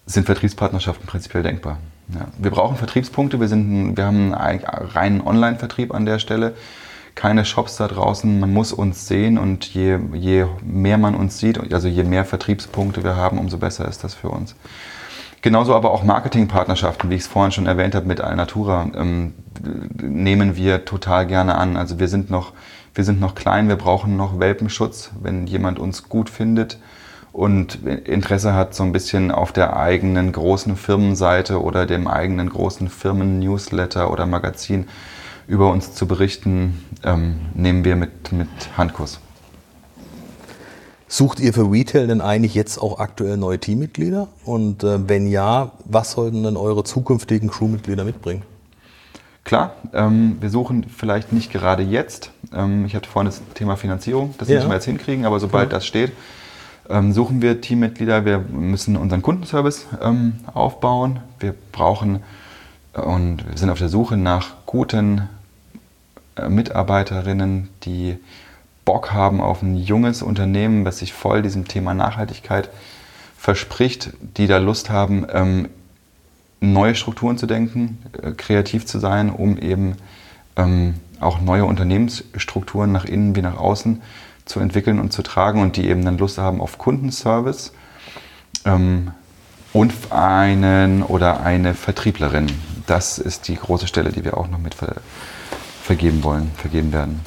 sind Vertriebspartnerschaften prinzipiell denkbar. Ja. Wir brauchen Vertriebspunkte, wir, sind, wir haben einen reinen Online-Vertrieb an der Stelle, keine Shops da draußen, man muss uns sehen und je, je mehr man uns sieht, also je mehr Vertriebspunkte wir haben, umso besser ist das für uns. Genauso aber auch Marketingpartnerschaften, wie ich es vorhin schon erwähnt habe mit Alnatura, ähm, nehmen wir total gerne an. Also wir sind noch wir sind noch klein, wir brauchen noch Welpenschutz, wenn jemand uns gut findet und Interesse hat, so ein bisschen auf der eigenen großen Firmenseite oder dem eigenen großen Firmen-Newsletter oder Magazin über uns zu berichten, ähm, nehmen wir mit, mit Handkuss. Sucht ihr für Retail denn eigentlich jetzt auch aktuell neue Teammitglieder? Und äh, wenn ja, was sollten denn eure zukünftigen Crewmitglieder mitbringen? Klar, ähm, wir suchen vielleicht nicht gerade jetzt. Ähm, ich hatte vorhin das Thema Finanzierung, das ja. müssen wir jetzt hinkriegen, aber sobald ja. das steht, ähm, suchen wir Teammitglieder. Wir müssen unseren Kundenservice ähm, aufbauen. Wir brauchen äh, und wir sind auf der Suche nach guten äh, Mitarbeiterinnen, die Bock haben auf ein junges Unternehmen, das sich voll diesem Thema Nachhaltigkeit verspricht, die da Lust haben, ähm, neue Strukturen zu denken, äh, kreativ zu sein, um eben ähm, auch neue Unternehmensstrukturen nach innen wie nach außen zu entwickeln und zu tragen und die eben dann Lust haben auf Kundenservice ähm, und einen oder eine Vertrieblerin. Das ist die große Stelle, die wir auch noch mit ver vergeben wollen, vergeben werden.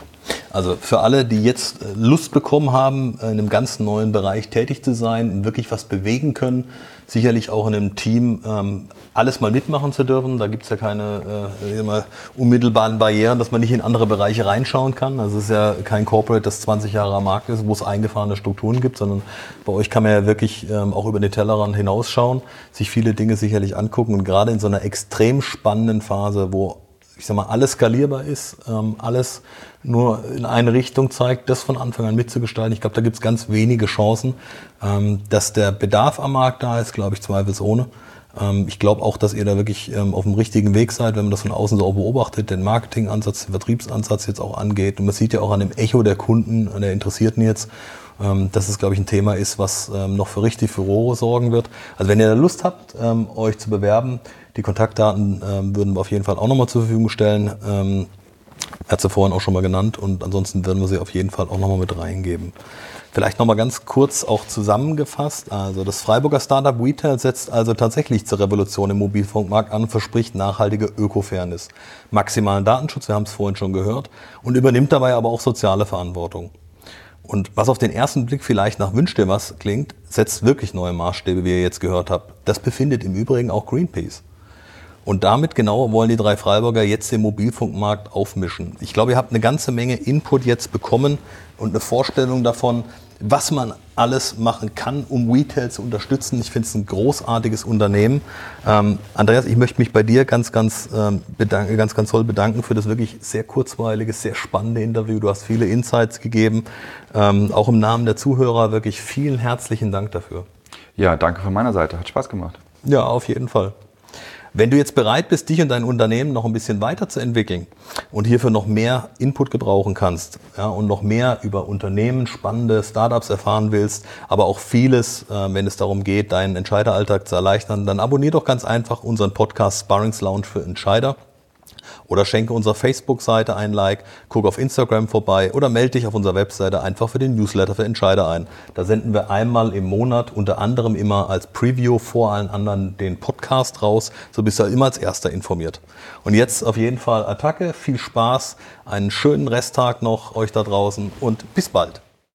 Also für alle, die jetzt äh, Lust bekommen haben, in einem ganz neuen Bereich tätig zu sein, wirklich was bewegen können, sicherlich auch in einem Team ähm, alles mal mitmachen zu dürfen. Da gibt es ja keine äh, unmittelbaren Barrieren, dass man nicht in andere Bereiche reinschauen kann. Also es ist ja kein Corporate, das 20 Jahre am Markt ist, wo es eingefahrene Strukturen gibt, sondern bei euch kann man ja wirklich ähm, auch über den Tellerrand hinausschauen, sich viele Dinge sicherlich angucken und gerade in so einer extrem spannenden Phase, wo ich sag mal, alles skalierbar ist, ähm, alles nur in eine Richtung zeigt, das von Anfang an mitzugestalten. Ich glaube, da gibt es ganz wenige Chancen. Ähm, dass der Bedarf am Markt da ist, glaube ich, zweifelsohne. Ähm, ich glaube auch, dass ihr da wirklich auf dem richtigen Weg seid, wenn man das von außen so auch beobachtet, den Marketingansatz, den Vertriebsansatz jetzt auch angeht. Und man sieht ja auch an dem Echo der Kunden, der Interessierten jetzt, dass es, glaube ich, ein Thema ist, was noch für richtig Furore sorgen wird. Also wenn ihr da Lust habt, euch zu bewerben, die Kontaktdaten ähm, würden wir auf jeden Fall auch nochmal zur Verfügung stellen. Ähm, hat sie vorhin auch schon mal genannt und ansonsten werden wir sie auf jeden Fall auch nochmal mit reingeben. Vielleicht nochmal ganz kurz auch zusammengefasst. Also das Freiburger Startup Retail setzt also tatsächlich zur Revolution im Mobilfunkmarkt an und verspricht nachhaltige Ökofairness, maximalen Datenschutz, wir haben es vorhin schon gehört, und übernimmt dabei aber auch soziale Verantwortung. Und was auf den ersten Blick vielleicht nach Wünsch dir was klingt, setzt wirklich neue Maßstäbe, wie ihr jetzt gehört habt. Das befindet im Übrigen auch Greenpeace. Und damit genau wollen die drei Freiburger jetzt den Mobilfunkmarkt aufmischen. Ich glaube, ihr habt eine ganze Menge Input jetzt bekommen und eine Vorstellung davon, was man alles machen kann, um Retail zu unterstützen. Ich finde es ein großartiges Unternehmen. Ähm, Andreas, ich möchte mich bei dir ganz, ganz, ähm, bedanken, ganz, ganz toll bedanken für das wirklich sehr kurzweilige, sehr spannende Interview. Du hast viele Insights gegeben. Ähm, auch im Namen der Zuhörer wirklich vielen herzlichen Dank dafür. Ja, danke von meiner Seite. Hat Spaß gemacht. Ja, auf jeden Fall. Wenn du jetzt bereit bist, dich und dein Unternehmen noch ein bisschen weiterzuentwickeln und hierfür noch mehr Input gebrauchen kannst ja, und noch mehr über Unternehmen, spannende Startups erfahren willst, aber auch vieles, äh, wenn es darum geht, deinen Entscheideralltag zu erleichtern, dann abonnier doch ganz einfach unseren Podcast Sparrings Lounge für Entscheider oder schenke unserer Facebook-Seite ein Like, guck auf Instagram vorbei oder melde dich auf unserer Webseite einfach für den Newsletter für Entscheider ein. Da senden wir einmal im Monat unter anderem immer als Preview vor allen anderen den Podcast raus, so bist du immer als erster informiert. Und jetzt auf jeden Fall Attacke, viel Spaß, einen schönen Resttag noch euch da draußen und bis bald.